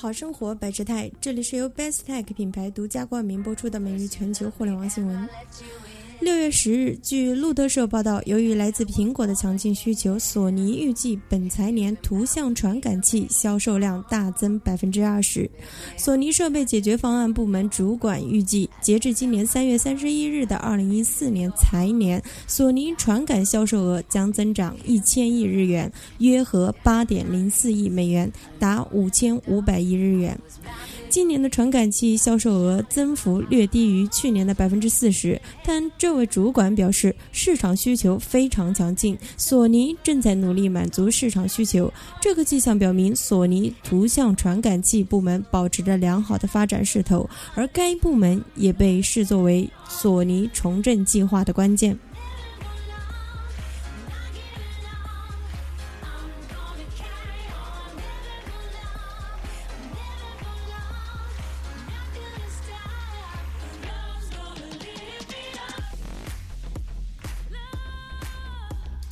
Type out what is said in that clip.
好生活百事泰，这里是由 Best Tech 品牌独家冠名播出的每日全球互联网新闻。六月十日，据路透社报道，由于来自苹果的强劲需求，索尼预计本财年图像传感器销售量大增百分之二十。索尼设备解决方案部门主管预计，截至今年三月三十一日的二零一四年财年，索尼传感销售额将增长一千亿日元，约合八点零四亿美元，达五千五百亿日元。今年的传感器销售额增幅略低于去年的百分之四十，但这位主管表示，市场需求非常强劲，索尼正在努力满足市场需求。这个迹象表明，索尼图像传感器部门保持着良好的发展势头，而该部门也被视作为索尼重振计划的关键。